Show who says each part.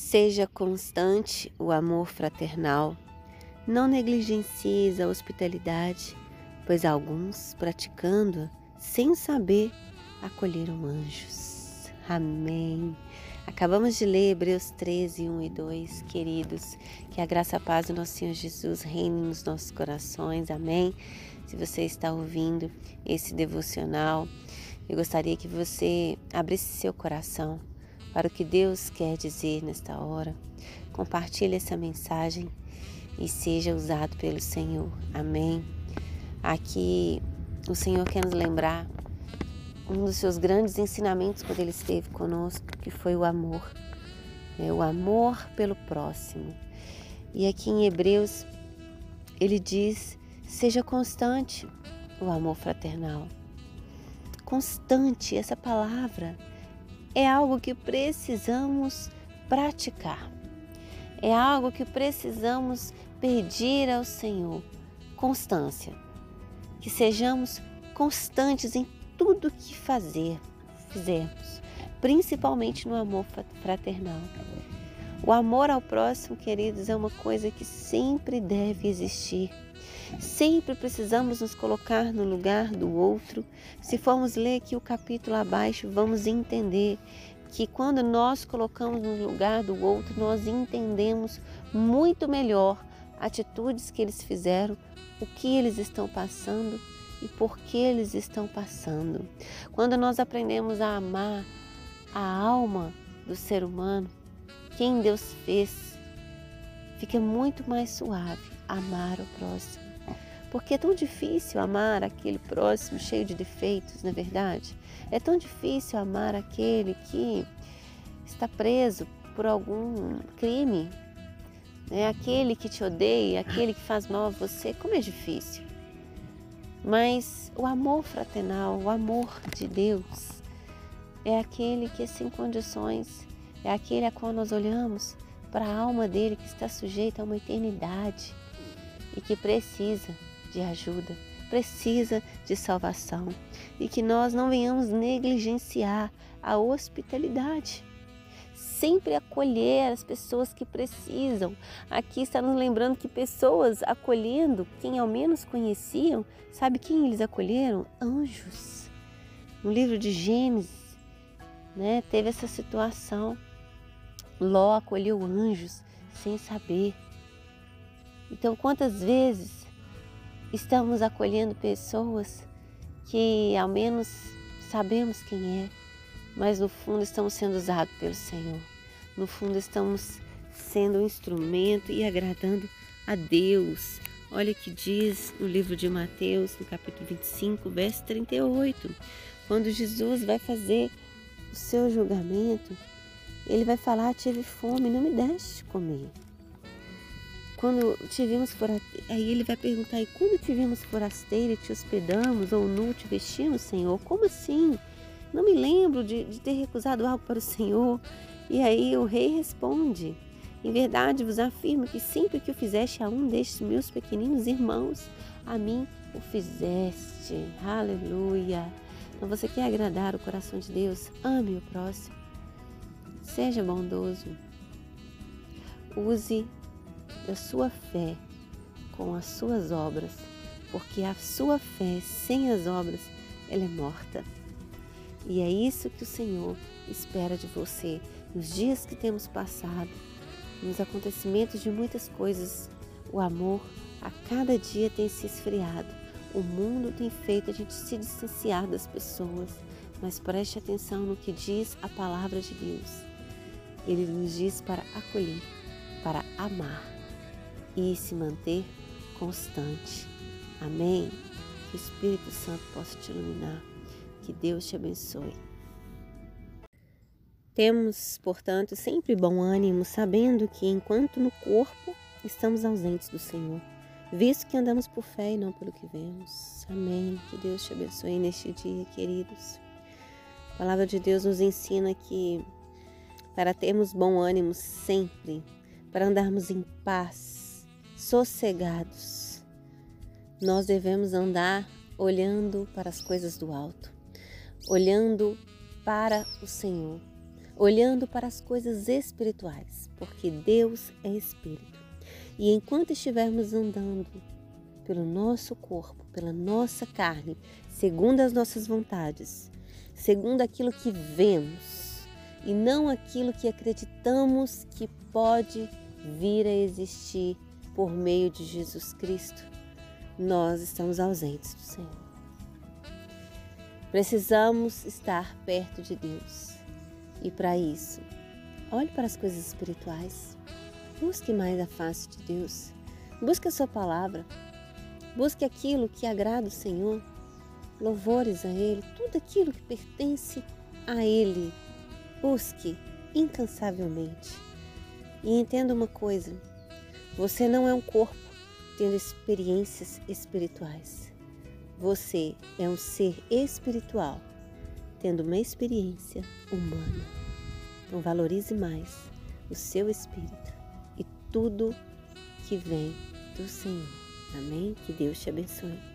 Speaker 1: Seja constante o amor fraternal. Não negligencies a hospitalidade, pois alguns, praticando-a sem saber, acolheram anjos. Amém. Acabamos de ler Hebreus 13, 1 e 2, queridos. Que a graça e a paz do nosso Senhor Jesus reine nos nossos corações. Amém. Se você está ouvindo esse devocional, eu gostaria que você abrisse seu coração para o que Deus quer dizer nesta hora. Compartilhe essa mensagem e seja usado pelo Senhor. Amém. Aqui o Senhor quer nos lembrar um dos seus grandes ensinamentos quando ele esteve conosco, que foi o amor. Né? O amor pelo próximo. E aqui em Hebreus, ele diz: seja constante o amor fraternal. Constante, essa palavra é algo que precisamos praticar. É algo que precisamos pedir ao Senhor. Constância. Que sejamos constantes em tudo que fazer, fizermos, principalmente no amor fraternal. O amor ao próximo, queridos, é uma coisa que sempre deve existir. Sempre precisamos nos colocar no lugar do outro. Se formos ler aqui o capítulo abaixo, vamos entender que quando nós colocamos no lugar do outro, nós entendemos muito melhor atitudes que eles fizeram, o que eles estão passando e por que eles estão passando. Quando nós aprendemos a amar a alma do ser humano, quem Deus fez, fica muito mais suave amar o próximo. Porque é tão difícil amar aquele próximo cheio de defeitos, na é verdade? É tão difícil amar aquele que está preso por algum crime, né? aquele que te odeia, aquele que faz mal a você. Como é difícil. Mas o amor fraternal, o amor de Deus, é aquele que sem condições, é aquele a qual nós olhamos para a alma dele que está sujeita a uma eternidade e que precisa de ajuda, precisa de salvação e que nós não venhamos negligenciar a hospitalidade sempre acolher as pessoas que precisam. Aqui está nos lembrando que pessoas acolhendo quem ao menos conheciam, sabe quem eles acolheram? Anjos. No livro de Gênesis, né, teve essa situação. Ló acolheu anjos sem saber. Então, quantas vezes estamos acolhendo pessoas que ao menos sabemos quem é, mas no fundo estamos sendo usados pelo Senhor. No fundo estamos sendo um instrumento e agradando a Deus. Olha que diz no livro de Mateus, no capítulo 25, verso 38. Quando Jesus vai fazer o seu julgamento, ele vai falar: Tive fome, não me deste comer. Quando tivemos forasteiro, aí ele vai perguntar: E quando tivemos forasteiro e te hospedamos, ou nu te vestimos, Senhor? Como assim? Não me lembro de, de ter recusado algo para o Senhor. E aí o rei responde: Em verdade vos afirmo que sempre que o fizeste a um destes meus pequeninos irmãos, a mim o fizeste. Aleluia. Então você quer agradar o coração de Deus? Ame o próximo. Seja bondoso. Use da sua fé com as suas obras, porque a sua fé sem as obras ela é morta. E é isso que o Senhor espera de você nos dias que temos passado, nos acontecimentos de muitas coisas. O amor a cada dia tem se esfriado. O mundo tem feito a gente se distanciar das pessoas, mas preste atenção no que diz a palavra de Deus. Ele nos diz para acolher, para amar e se manter constante. Amém? Que o Espírito Santo possa te iluminar. Que Deus te abençoe. Temos, portanto, sempre bom ânimo, sabendo que enquanto no corpo estamos ausentes do Senhor, visto que andamos por fé e não pelo que vemos. Amém. Que Deus te abençoe neste dia, queridos. A palavra de Deus nos ensina que para termos bom ânimo sempre, para andarmos em paz, sossegados, nós devemos andar olhando para as coisas do alto olhando para o Senhor, olhando para as coisas espirituais, porque Deus é espírito. E enquanto estivermos andando pelo nosso corpo, pela nossa carne, segundo as nossas vontades, segundo aquilo que vemos e não aquilo que acreditamos que pode vir a existir por meio de Jesus Cristo, nós estamos ausentes do Senhor. Precisamos estar perto de Deus. E para isso, olhe para as coisas espirituais. Busque mais a face de Deus. Busque a sua palavra. Busque aquilo que agrada o Senhor. Louvores a Ele, tudo aquilo que pertence a Ele. Busque incansavelmente. E entenda uma coisa: você não é um corpo tendo experiências espirituais. Você é um ser espiritual tendo uma experiência humana. Então valorize mais o seu espírito e tudo que vem do Senhor. Amém? Que Deus te abençoe.